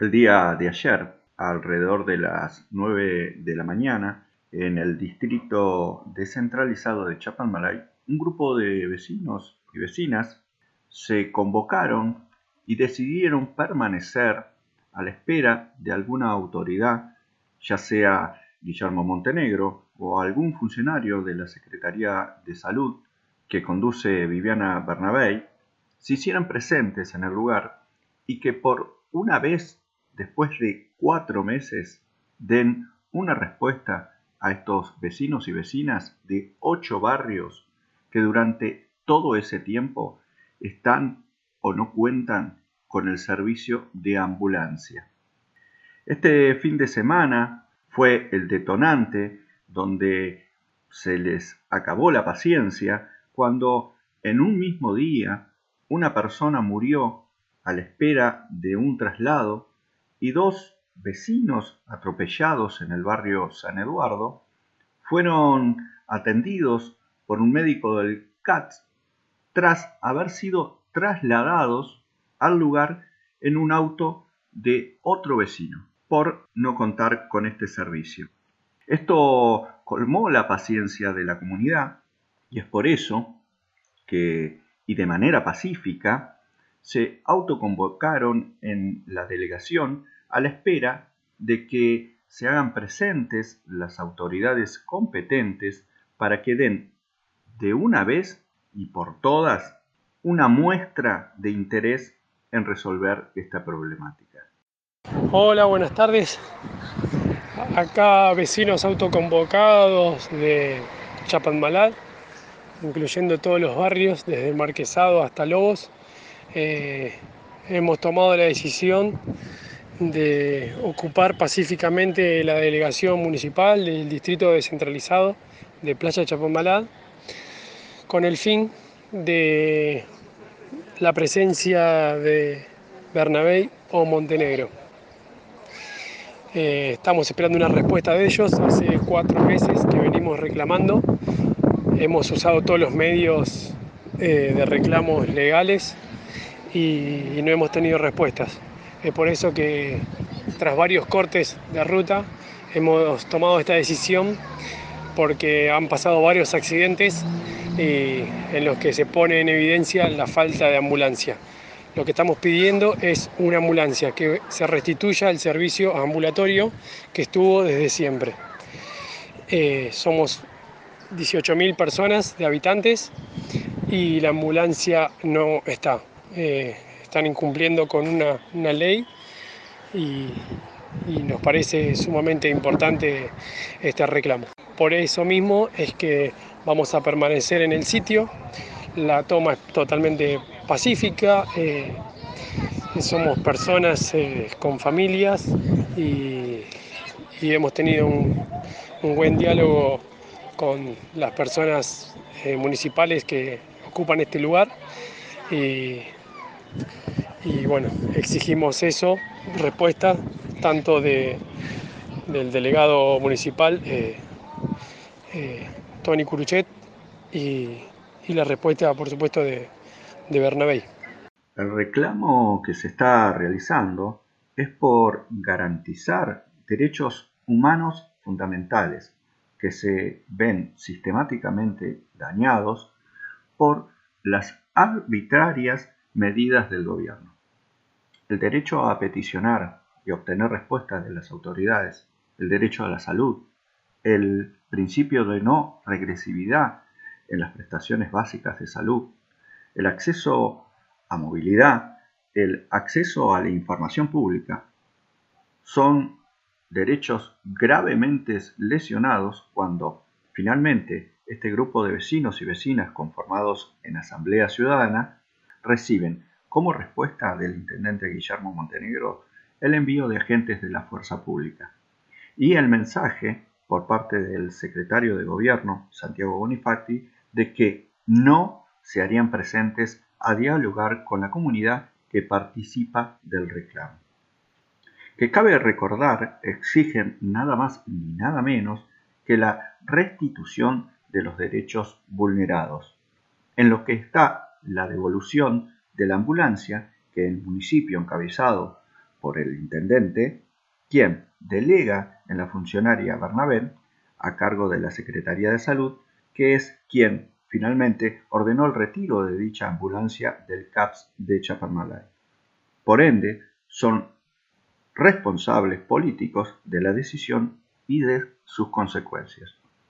El día de ayer, alrededor de las 9 de la mañana, en el distrito descentralizado de Chapalmalay, un grupo de vecinos y vecinas se convocaron y decidieron permanecer a la espera de alguna autoridad, ya sea Guillermo Montenegro o algún funcionario de la Secretaría de Salud que conduce Viviana Bernabé, se hicieran presentes en el lugar y que por una vez, después de cuatro meses, den una respuesta a estos vecinos y vecinas de ocho barrios que durante todo ese tiempo están o no cuentan con el servicio de ambulancia. Este fin de semana fue el detonante donde se les acabó la paciencia cuando en un mismo día una persona murió a la espera de un traslado y dos vecinos atropellados en el barrio San Eduardo fueron atendidos por un médico del CATS tras haber sido trasladados al lugar en un auto de otro vecino por no contar con este servicio. Esto colmó la paciencia de la comunidad y es por eso que, y de manera pacífica, se autoconvocaron en la delegación a la espera de que se hagan presentes las autoridades competentes para que den de una vez y por todas una muestra de interés en resolver esta problemática. Hola, buenas tardes. Acá vecinos autoconvocados de Chapadmalal, incluyendo todos los barrios, desde Marquesado hasta Lobos, eh, hemos tomado la decisión de ocupar pacíficamente la delegación municipal del distrito descentralizado de Playa Chapamalá con el fin de la presencia de Bernabé o Montenegro. Eh, estamos esperando una respuesta de ellos, hace cuatro meses que venimos reclamando, hemos usado todos los medios eh, de reclamos legales y, no hemos tenido respuestas. Es por eso que tras varios cortes de ruta hemos tomado esta decisión porque han pasado varios accidentes en los que se pone en evidencia la falta de ambulancia. Lo que estamos pidiendo es una ambulancia, que se restituya el servicio ambulatorio que estuvo desde siempre. Eh, somos 18.000 personas de habitantes y la ambulancia no está. Eh, están incumpliendo con una, ley y, nos parece sumamente importante este reclamo. Por eso mismo es que vamos a permanecer en el sitio. La toma es totalmente pacífica. Eh, somos personas eh, con familias y, hemos tenido un, buen diálogo con las personas municipales que ocupan este lugar. Y, y bueno, exigimos eso, respuesta tanto de, del delegado municipal eh, eh, Tony Curuchet y, la respuesta, por supuesto, de, de Bernabé. El reclamo que se está realizando es por garantizar derechos humanos fundamentales que se ven sistemáticamente dañados por las arbitrarias medidas del gobierno. El derecho a peticionar y obtener respuestas de las autoridades, el derecho a la salud, el principio de no regresividad en las prestaciones básicas de salud, el acceso a movilidad, el acceso a la información pública, son derechos gravemente lesionados cuando finalmente este grupo de vecinos y vecinas conformados en Asamblea Ciudadana reciben como respuesta del intendente Guillermo Montenegro el envío de agentes de la fuerza pública y el mensaje por parte del secretario de gobierno, Santiago Bonifatti, de que no se harían presentes a dialogar con la comunidad que participa del reclamo. Que cabe recordar, exigen nada más ni nada menos que la restitución de los derechos vulnerados, en lo que está la devolución de la ambulancia que el municipio encabezado por el intendente, quien delega en la funcionaria Bernabé a cargo de la Secretaría de Salud, que es quien finalmente ordenó el retiro de dicha ambulancia del CAPS de Chaparmalay. Por ende, son responsables políticos de la decisión y de sus consecuencias.